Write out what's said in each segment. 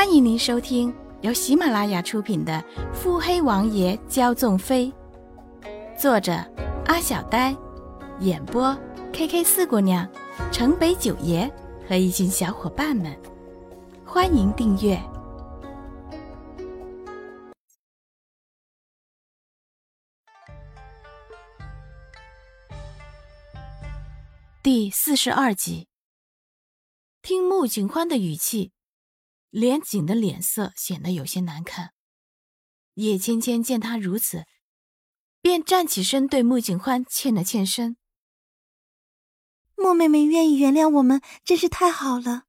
欢迎您收听由喜马拉雅出品的《腹黑王爷骄纵妃》，作者阿小呆，演播 K K 四姑娘、城北九爷和一群小伙伴们。欢迎订阅第四十二集。听穆景欢的语气。连景的脸色显得有些难看。叶芊芊见他如此，便站起身对穆景欢欠了欠身。穆妹妹愿意原谅我们，真是太好了。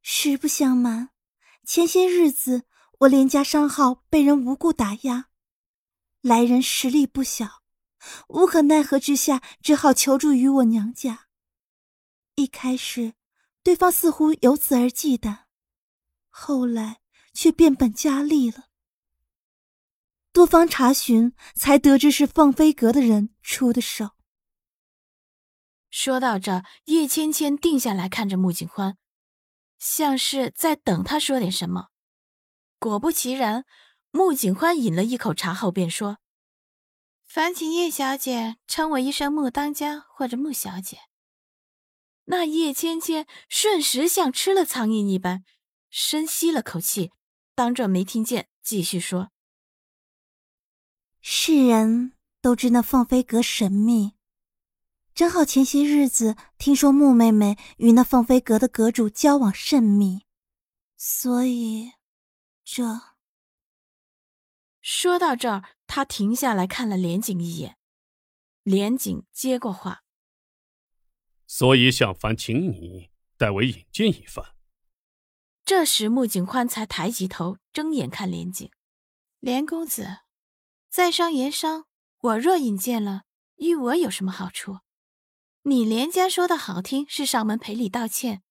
实不相瞒，前些日子我连家商号被人无故打压，来人实力不小，无可奈何之下，只好求助于我娘家。一开始。对方似乎由此而忌惮，后来却变本加厉了。多方查询，才得知是凤飞阁的人出的手。说到这，叶芊芊定下来看着穆景欢，像是在等他说点什么。果不其然，穆景欢饮了一口茶后便说：“烦请叶小姐称我一声穆当家或者穆小姐。”那叶芊芊瞬时像吃了苍蝇一般，深吸了口气，当着没听见，继续说：“世人都知那凤飞阁神秘，正好前些日子听说穆妹妹与那凤飞阁的阁主交往甚密，所以这……”说到这儿，他停下来看了连景一眼，连景接过话。所以向凡请你代为引荐一番。这时，穆景欢才抬起头，睁眼看连景。连公子，在商言商，我若引荐了，与我有什么好处？你连家说的好听是上门赔礼道歉，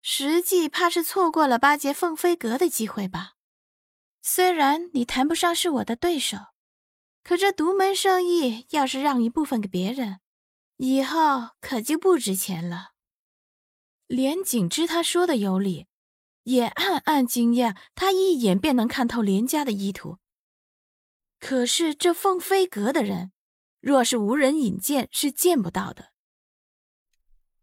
实际怕是错过了巴结凤飞阁的机会吧？虽然你谈不上是我的对手，可这独门生意要是让一部分给别人。以后可就不值钱了。连景知他说的有理，也暗暗惊讶，他一眼便能看透连家的意图。可是这凤飞阁的人，若是无人引荐，是见不到的。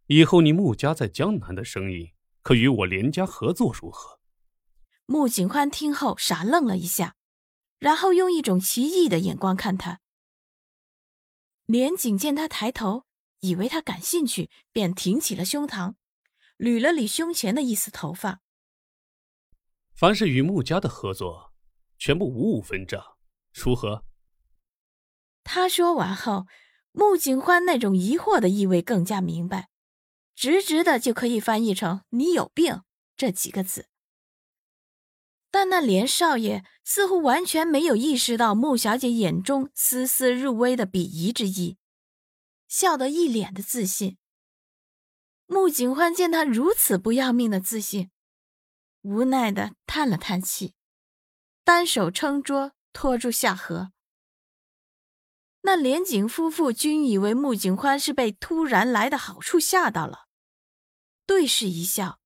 以后你穆家在江南的生意，可与我连家合作如何？穆景欢听后傻愣了一下，然后用一种奇异的眼光看他。连景见他抬头，以为他感兴趣，便挺起了胸膛，捋了捋胸前的一丝头发。凡是与穆家的合作，全部五五分账，如何？他说完后，穆景欢那种疑惑的意味更加明白，直直的就可以翻译成“你有病”这几个字。但那连少爷似乎完全没有意识到穆小姐眼中丝丝入微的鄙夷之意，笑得一脸的自信。穆景欢见他如此不要命的自信，无奈的叹了叹气，单手撑桌托住下颌。那连景夫妇均以为穆景欢是被突然来的好处吓到了，对视一笑。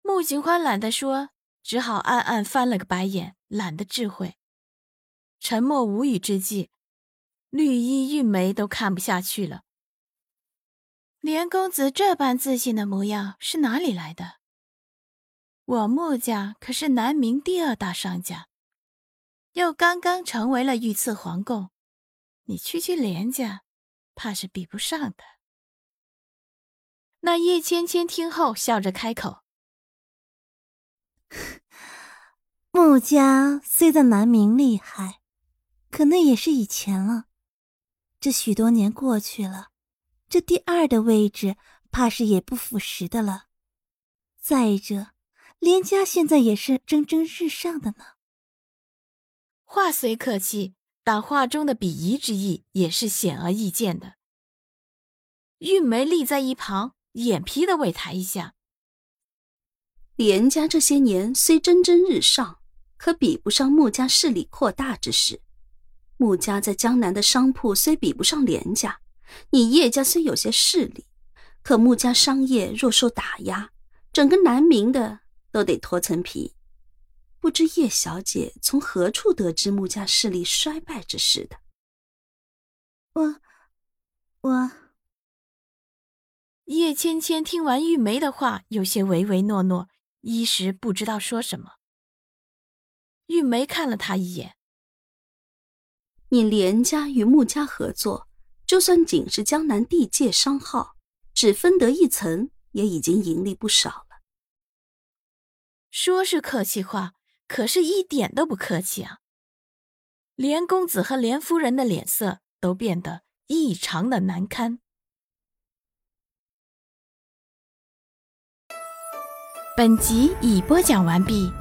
穆景欢懒得说。只好暗暗翻了个白眼，懒得智慧。沉默无语之际，绿衣玉梅都看不下去了。连公子这般自信的模样是哪里来的？我穆家可是南明第二大商家，又刚刚成为了御赐皇贡，你区区连家，怕是比不上的。那叶芊芊听后笑着开口。穆家虽在南明厉害，可那也是以前了。这许多年过去了，这第二的位置怕是也不腐蚀的了。再者，连家现在也是蒸蒸日上的呢。话虽客气，但话中的鄙夷之意也是显而易见的。玉梅立在一旁，眼皮都未抬一下。连家这些年虽蒸蒸日上，可比不上穆家势力扩大之势。穆家在江南的商铺虽比不上连家，你叶家虽有些势力，可穆家商业若受打压，整个南明的都得脱层皮。不知叶小姐从何处得知穆家势力衰败之事的？我，我。叶芊芊听完玉梅的话，有些唯唯诺诺，一时不知道说什么。玉梅看了他一眼：“你连家与穆家合作，就算仅是江南地界商号，只分得一层，也已经盈利不少了。”说是客气话。可是，一点都不客气啊！连公子和连夫人的脸色都变得异常的难堪。本集已播讲完毕。